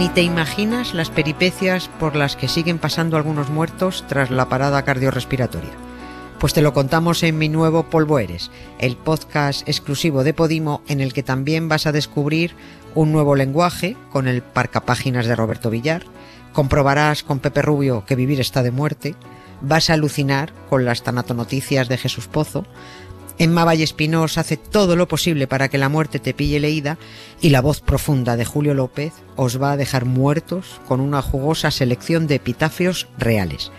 Ni te imaginas las peripecias por las que siguen pasando algunos muertos tras la parada cardiorrespiratoria. Pues te lo contamos en mi nuevo Polvo Eres, el podcast exclusivo de Podimo en el que también vas a descubrir un nuevo lenguaje con el parcapáginas de Roberto Villar, comprobarás con Pepe Rubio que vivir está de muerte, vas a alucinar con las tanatonoticias de Jesús Pozo, Emma Valle Espinós hace todo lo posible para que la muerte te pille leída y la voz profunda de Julio López os va a dejar muertos con una jugosa selección de epitafios reales.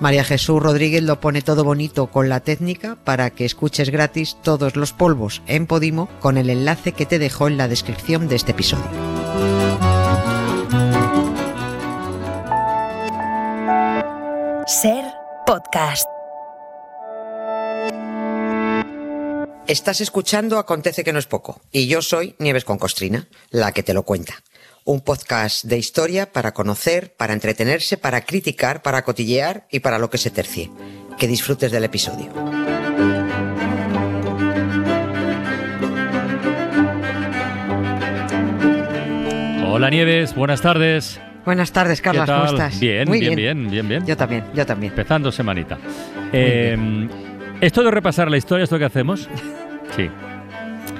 María Jesús Rodríguez lo pone todo bonito con la técnica para que escuches gratis todos los polvos en Podimo con el enlace que te dejo en la descripción de este episodio. Ser podcast. Estás escuchando Acontece que no es poco y yo soy Nieves con Costrina, la que te lo cuenta. Un podcast de historia para conocer, para entretenerse, para criticar, para cotillear y para lo que se tercie. Que disfrutes del episodio. Hola Nieves, buenas tardes. Buenas tardes, Carlos, ¿Qué ¿cómo estás? Bien, Muy bien, bien, bien, bien. Yo también, yo también. Empezando semanita. Eh, esto de repasar la historia, esto que hacemos, sí.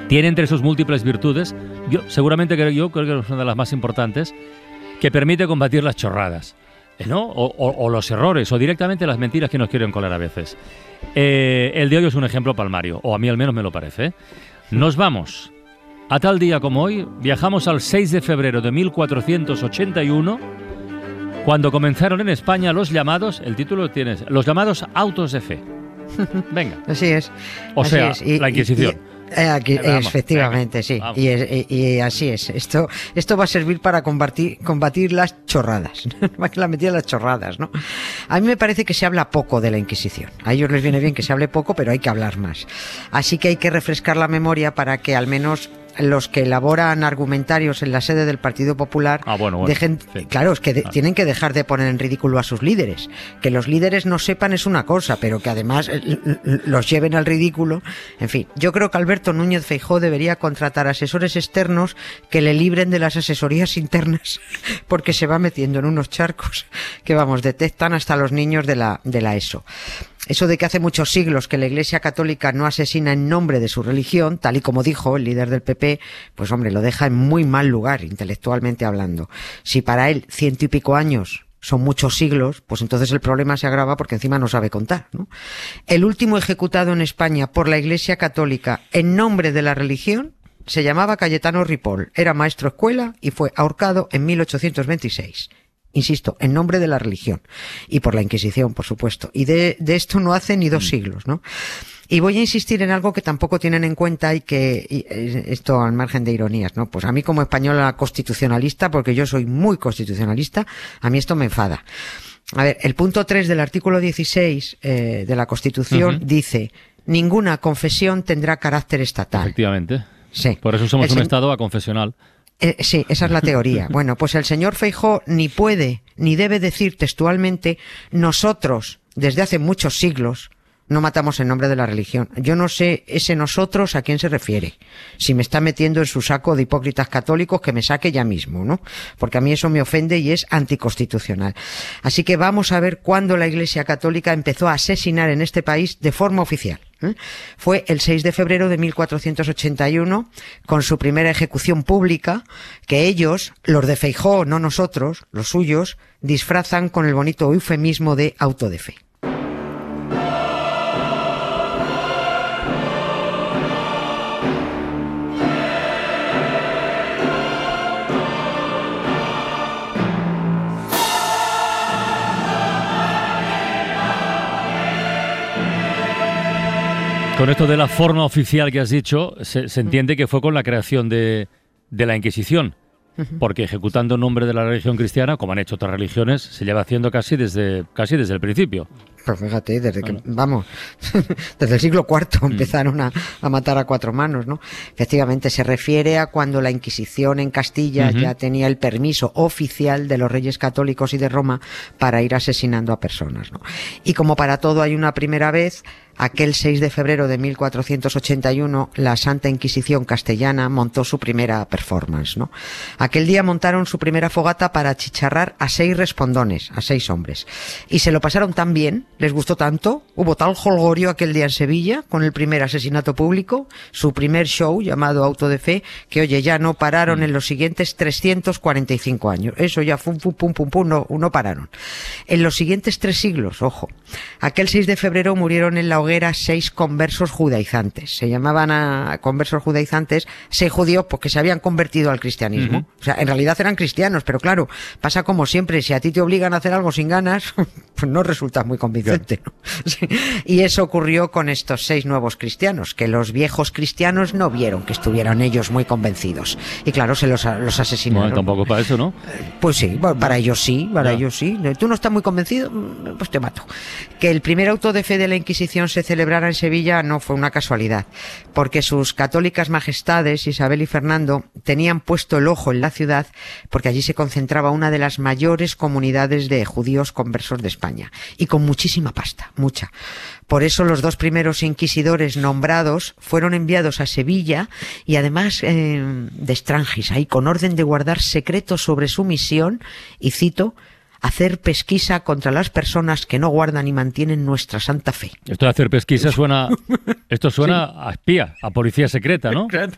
Tiene entre sus múltiples virtudes, yo seguramente creo, yo creo que es una de las más importantes, que permite combatir las chorradas, eh, ¿no? O, los errores, o directamente las mentiras que nos quieren colar a veces. Eh, el de hoy es un ejemplo palmario, o a mí al menos me lo parece. ¿eh? Nos vamos. A tal día como hoy, viajamos al 6 de febrero de 1481, cuando comenzaron en España los llamados, el título tienes, los llamados autos de fe. Venga. Así es. O así sea, es. Y- la Inquisición. y- aquí- Vamos, efectivamente, sí. vamos. Y, es- y- y así es. Esto, esto va a servir para combatir, combatir las chorradas. Más que la metida las chorradas, ¿no? A mí me parece que se habla poco de la Inquisición. A ellos les viene bien que se hable poco, pero hay que hablar más. Así que hay que refrescar la memoria para que al menos los que elaboran argumentarios en la sede del Partido Popular Ah, bueno, bueno, dejen, sí. claro, es que de- Ah. tienen que dejar de poner en ridículo a sus líderes. Que los líderes no sepan es una cosa, pero que además eh, los lleven al ridículo. En fin, yo creo que Alberto Núñez Feijó debería contratar asesores externos que le libren de las asesorías internas, porque se va metiendo en unos charcos que, vamos, detectan hasta los niños de la, de la ESO. Eso de que hace muchos siglos que la Iglesia Católica no asesina en nombre de su religión, tal y como dijo el líder del PP, pues hombre, lo deja en muy mal lugar, intelectualmente hablando. Si para él ciento y pico años son muchos siglos, pues entonces el problema se agrava porque encima no sabe contar. ¿no? El último ejecutado en España por la Iglesia Católica en nombre de la religión se llamaba Cayetano Ripoll, era maestro escuela y fue ahorcado en 1826 insisto, en nombre de la religión y por la Inquisición, por supuesto. Y de, de esto no hace ni dos siglos, ¿no? Y voy a insistir en algo que tampoco tienen en cuenta y que y, esto al margen de ironías, ¿no? Pues a mí como española constitucionalista, porque yo soy muy constitucionalista, a mí esto me enfada. A ver, el punto 3 del artículo 16 eh, de la Constitución dice ninguna confesión tendrá carácter estatal. Efectivamente. Sí. Por eso somos El un estado aconfesional. Eh, sí, esa es la teoría. Bueno, pues el señor Feijó ni puede ni debe decir textualmente nosotros, desde hace muchos siglos, no matamos en nombre de la religión. Yo no sé ese nosotros a quién se refiere. Si me está metiendo en su saco de hipócritas católicos, que me saque ya mismo, ¿no? Porque a mí eso me ofende y es anticonstitucional. Así que vamos a ver cuándo la Iglesia Católica empezó a asesinar en este país de forma oficial. Fue el 6 de febrero de 1481, con su primera ejecución pública, que ellos, los de Feijó, no nosotros, los suyos, disfrazan con el bonito eufemismo de auto de fe. Con esto de la forma oficial que has dicho, se, se entiende que fue con la creación de, de la Inquisición. Porque ejecutando en nombre de la religión cristiana, como han hecho otras religiones, se lleva haciendo casi desde, casi desde el principio. Pues fíjate, desde que, vamos, desde el siglo IV mm. empezaron a, matar a cuatro manos, ¿no? Efectivamente, se refiere a cuando la Inquisición en Castilla ya tenía el permiso oficial de los reyes católicos y de Roma para ir asesinando a personas, ¿no? Y como para todo hay una primera vez, Aquel 6 de febrero de 1481, la Santa Inquisición castellana montó su primera performance, ¿no? Aquel día montaron su primera fogata para chicharrar a seis respondones, a seis hombres. Y se lo pasaron tan bien, les gustó tanto, hubo tal holgorio aquel día en Sevilla, con el primer asesinato público, su primer show llamado Auto de Fe, que oye, ya no pararon mm. en los siguientes 345 años. Eso ya, fum, pum, pum, pum, pum, no, no pararon. En los siguientes tres siglos, ojo, aquel 6 de febrero murieron en la hoguera seis conversos judaizantes. Se llamaban a conversos judaizantes seis judíos porque se habían convertido al cristianismo. O sea, en realidad eran cristianos, pero claro, pasa como siempre, si a ti te obligan a hacer algo sin ganas, pues no resulta muy convincente. Y eso ocurrió con estos seis nuevos cristianos, que los viejos cristianos no vieron que estuvieran ellos muy convencidos. Y claro, se los, los asesinaron. Bueno, tampoco para eso, ¿no? Pues sí, para ellos sí, para ellos sí. ¿Tú no estás muy convencido? Pues te mato. Que el primer auto de fe de la Inquisición se celebrara en Sevilla no fue una casualidad, porque sus católicas majestades, Isabel y Fernando, tenían puesto el ojo en la ciudad porque allí se concentraba una de las mayores comunidades de judíos conversos de España, y con muchísima pasta, mucha. Por eso los dos primeros inquisidores nombrados fueron enviados a Sevilla y además eh, de extranjis, ahí con orden de guardar secretos sobre su misión, y cito, hacer pesquisa contra las personas que no guardan y mantienen nuestra santa fe. Esto de hacer pesquisa suena, esto suena a espía, a policía secreta, ¿no? Claro,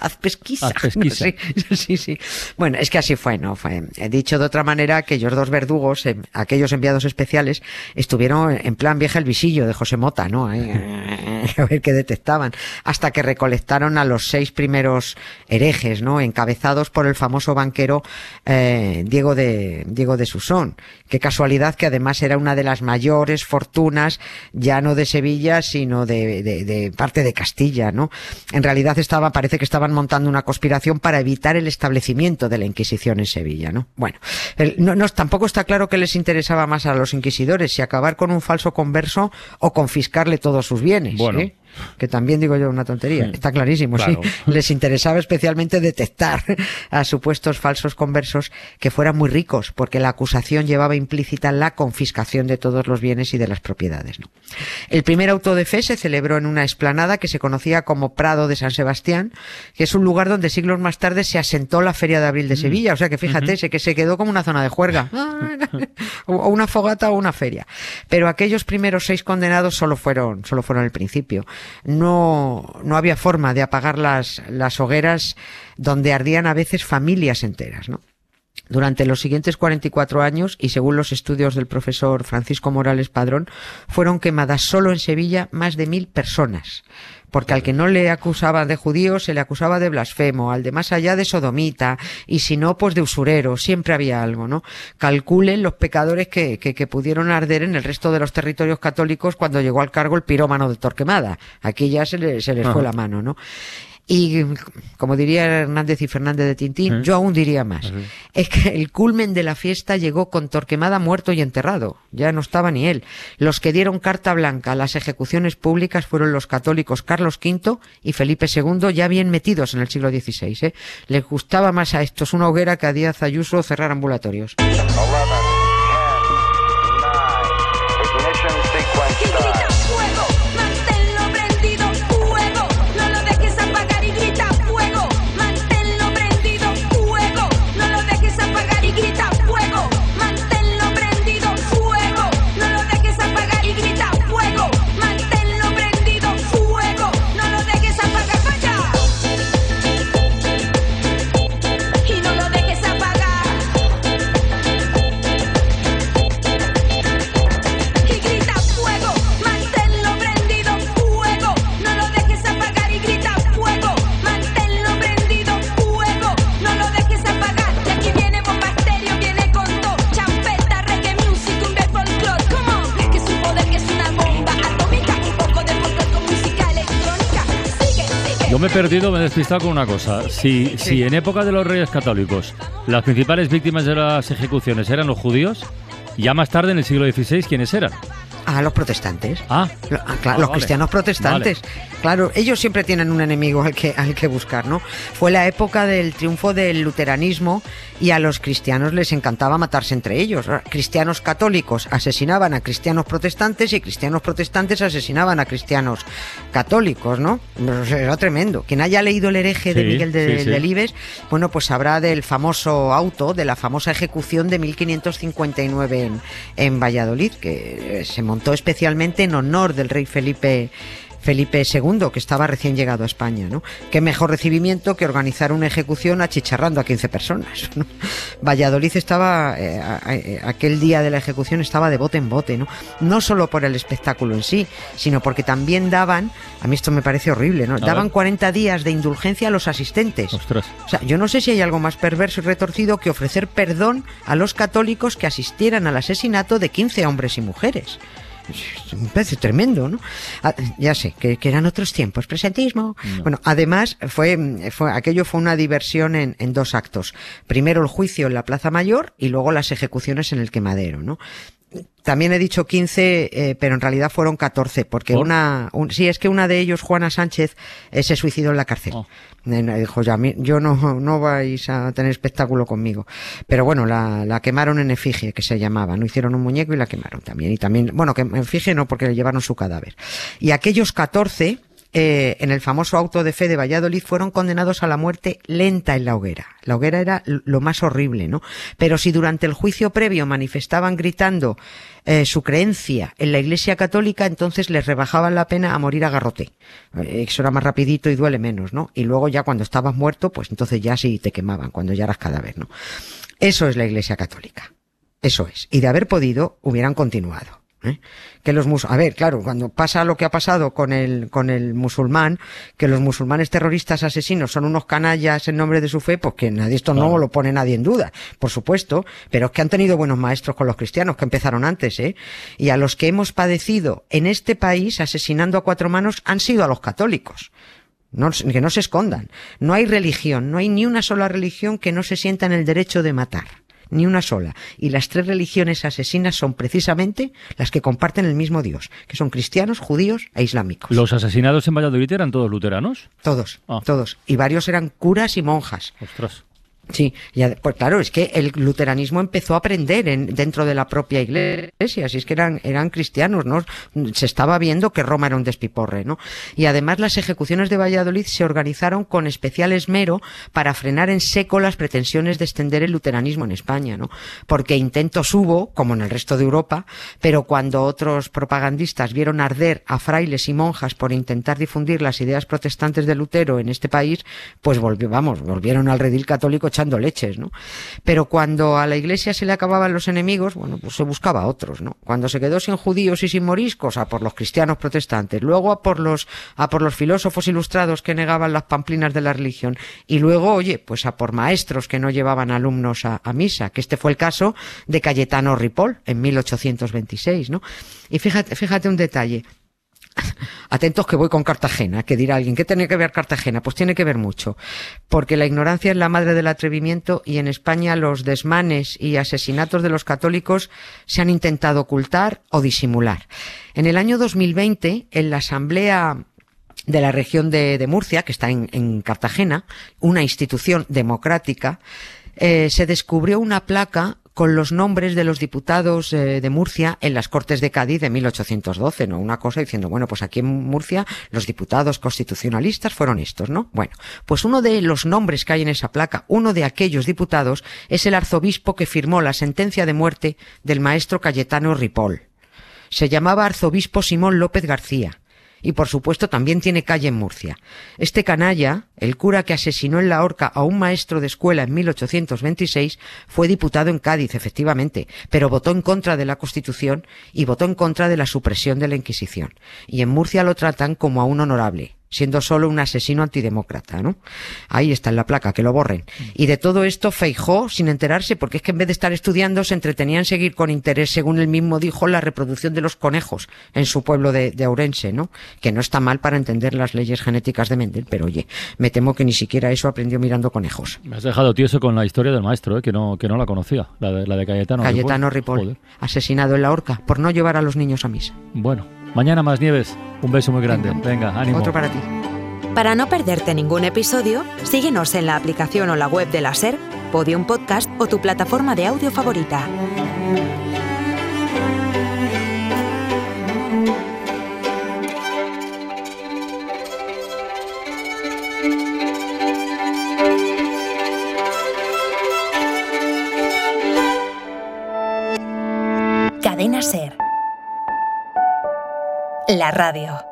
haz pesquisa. Haz pesquisa. Sí, sí, Bueno, es que así fue, ¿no? Fue, he dicho de otra manera, que aquellos dos verdugos, eh, aquellos enviados especiales, estuvieron en plan vieja el visillo de José Mota, ¿no? a ver qué detectaban, hasta que recolectaron a los seis primeros herejes, ¿no? Encabezados por el famoso banquero eh, Diego de Diego de Susón. Qué casualidad que además era una de las mayores fortunas, ya no de Sevilla, sino de, de, parte de Castilla, ¿no? En realidad estaba, parece que estaban montando una conspiración para evitar el establecimiento de la Inquisición en Sevilla, ¿no? Bueno, no, no, tampoco está claro que les interesaba más a los inquisidores, si acabar con un falso converso o confiscarle todos sus bienes. ¿Eh? Que también digo yo una tontería, está clarísimo, sí. Les interesaba especialmente detectar a supuestos falsos conversos que fueran muy ricos, porque la acusación llevaba implícita la confiscación de todos los bienes y de las propiedades. ¿no? El primer auto de fe se celebró en una explanada que se conocía como Prado de San Sebastián, que es un lugar donde siglos más tarde se asentó la Feria de Abril de mm. Sevilla, o sea que fíjate, que se quedó como una zona de juerga, o una fogata o una feria. Pero aquellos primeros seis condenados solo fueron, solo fueron el principio no, no había forma de apagar las, las hogueras donde ardían a veces familias enteras, ¿no? Durante los siguientes 44 años, y según los estudios del profesor Francisco Morales Padrón, fueron quemadas solo en Sevilla más de mil personas. Porque al que no le acusaba de judío se le acusaba de blasfemo, al de más allá de sodomita, y si no, pues de usurero, siempre había algo, ¿no? Calculen los pecadores que, que, pudieron arder en el resto de los territorios católicos cuando llegó al cargo el pirómano de Torquemada. Aquí ya se, le, se les fue la mano, ¿no? Y como diría Hernández y Fernández de Tintín, yo aún diría más. Es que el culmen de la fiesta llegó con Torquemada muerto y enterrado. Ya no estaba ni él. Los que dieron carta blanca a las ejecuciones públicas fueron los católicos Carlos V y Felipe II, ya bien metidos en el siglo XVI. ¿eh? Les gustaba más a estos una hoguera que a Díaz Ayuso cerrar ambulatorios. Perdido, me he despistado con una cosa. Si, si en época de los reyes católicos las principales víctimas de las ejecuciones eran los judíos, ya más tarde en el siglo XVI, ¿quiénes eran? A los protestantes. Ah, ah, claro, Ah, los vale. cristianos protestantes. Claro, ellos siempre tienen un enemigo al que, al que buscar, ¿no? Fue la época del triunfo del luteranismo y a los cristianos les encantaba matarse entre ellos. Cristianos católicos asesinaban a cristianos protestantes y cristianos protestantes asesinaban a cristianos católicos, ¿no? Sea, Era tremendo. Quien haya leído El hereje de Miguel de, sí, sí. Delibes, bueno, pues sabrá del famoso auto, de la famosa ejecución de 1559 en, en Valladolid, que se montó especialmente en honor del rey Felipe. Felipe II, que estaba recién llegado a España, ¿no? Qué mejor recibimiento que organizar una ejecución achicharrando a 15 personas, ¿no? Valladolid estaba, eh, a- a- aquel día de la ejecución estaba de bote en bote, ¿no? No solo por el espectáculo en sí, sino porque también daban, a mí esto me parece horrible, ¿no? ver. Daban 40 días de indulgencia a los asistentes. ostras. O sea, yo no sé si hay algo más perverso y retorcido que ofrecer perdón a los católicos que asistieran al asesinato de 15 hombres y mujeres. Me parece tremendo, ¿no? Ah, ya sé, que, que eran otros tiempos, presentismo. Bueno, además, fue, fue, aquello fue una diversión en, en dos actos. Primero el juicio en la Plaza Mayor y luego las ejecuciones en el quemadero, ¿no? También he dicho 15, eh, pero en realidad fueron 14, porque ¿Por? una, un- sí, es que una de ellos, Juana Sánchez, eh, se suicidó en la cárcel. Oh. Eh, Dijo, ya, yo no, no vais a tener espectáculo conmigo. Pero bueno, la, la quemaron en efigie, que se llamaba, ¿no? Hicieron un muñeco y la quemaron también. Y también, bueno, que en efigie no, porque le llevaron su cadáver. Y aquellos 14, eh, en el famoso auto de fe de Valladolid fueron condenados a la muerte lenta en la hoguera. La hoguera era lo más horrible, ¿no? Pero si durante el juicio previo manifestaban gritando eh, su creencia en la Iglesia Católica, entonces les rebajaban la pena a morir a garrote. Eh, Eso era más rapidito y duele menos, ¿no? Y luego ya cuando estabas muerto, pues entonces ya sí te quemaban, cuando ya eras cadáver, ¿no? Eso es la Iglesia Católica. Eso es. Y de haber podido, hubieran continuado. ¿Eh? Que los mus a ver, claro, cuando pasa lo que ha pasado con el, con el musulmán, que los musulmanes terroristas asesinos son unos canallas en nombre de su fe, pues que nadie, esto no Claro. lo pone nadie en duda, por supuesto, pero es que han tenido buenos maestros con los cristianos que empezaron antes, ¿eh? Y a los que hemos padecido en este país asesinando a cuatro manos han sido a los católicos. No, que no se escondan. No hay religión, no hay ni una sola religión que no se sienta en el derecho de matar. Ni una sola. Y las tres religiones asesinas son precisamente las que comparten el mismo Dios, que son cristianos, judíos e islámicos. ¿Los asesinados en Valladolid eran todos luteranos? Todos, Ah. todos. Y varios eran curas y monjas. Ostras. Sí, y pues claro, es que el luteranismo empezó a aprender en, dentro de la propia iglesia, así es que eran, eran cristianos, ¿no? Se estaba viendo que Roma era un despiporre, ¿no? Y además las ejecuciones de Valladolid se organizaron con especial esmero para frenar en seco las pretensiones de extender el luteranismo en España, ¿no? Porque intentos hubo, como en el resto de Europa, pero cuando otros propagandistas vieron arder a frailes y monjas por intentar difundir las ideas protestantes de Lutero en este país, pues volvió, vamos, volvieron al redil católico echando leches, ¿no? Pero cuando a la iglesia se le acababan los enemigos, bueno, pues se buscaba a otros, ¿no? Cuando se quedó sin judíos y sin moriscos, a por los cristianos protestantes, luego a por los, a por los filósofos ilustrados que negaban las pamplinas de la religión, y luego, oye, pues a por maestros que no llevaban alumnos a, a misa, que este fue el caso de Cayetano Ripoll en 1826, ¿no? Y fíjate, fíjate un detalle. Atentos que voy con Cartagena, que dirá alguien, ¿qué tiene que ver Cartagena? Pues tiene que ver mucho, porque la ignorancia es la madre del atrevimiento y en España los desmanes y asesinatos de los católicos se han intentado ocultar o disimular. En el año 2020, en la Asamblea de la región de, Murcia, que está en, en Cartagena, una institución democrática, eh, se descubrió una placa con los nombres de los diputados eh, de Murcia en las Cortes de Cádiz de 1812, ¿no? Una cosa diciendo, bueno, pues aquí en Murcia los diputados constitucionalistas fueron estos, ¿no? Bueno, pues uno de los nombres que hay en esa placa, uno de aquellos diputados, es el arzobispo que firmó la sentencia de muerte del maestro Cayetano Ripoll. Se llamaba arzobispo Simón López García y por supuesto también tiene calle en Murcia. Este canalla, el cura que asesinó en la horca a un maestro de escuela en 1826, fue diputado en Cádiz, efectivamente, pero votó en contra de la Constitución y votó en contra de la supresión de la Inquisición. Y en Murcia lo tratan como a un honorable. Siendo solo un asesino antidemócrata, ¿no? Ahí está en la placa, que lo borren. Y de todo esto Feijó, sin enterarse, porque es que en vez de estar estudiando, se entretenía en seguir con interés, según él mismo dijo, la reproducción de los conejos en su pueblo de, de Ourense, ¿no? Que no está mal para entender las leyes genéticas de Mendel, pero oye, me temo que ni siquiera eso aprendió mirando conejos. Me has dejado tieso con la historia del maestro, ¿eh? que, no, que no la conocía, la de, la de Cayetano. Cayetano Ripoll, asesinado en la horca por no llevar a los niños a misa. Bueno, mañana más nieves. Un beso muy grande. Venga, ánimo. Otro para ti. Para no perderte ningún episodio, síguenos en la aplicación o la web de la SER, Podium Podcast o tu plataforma de audio favorita. La radio.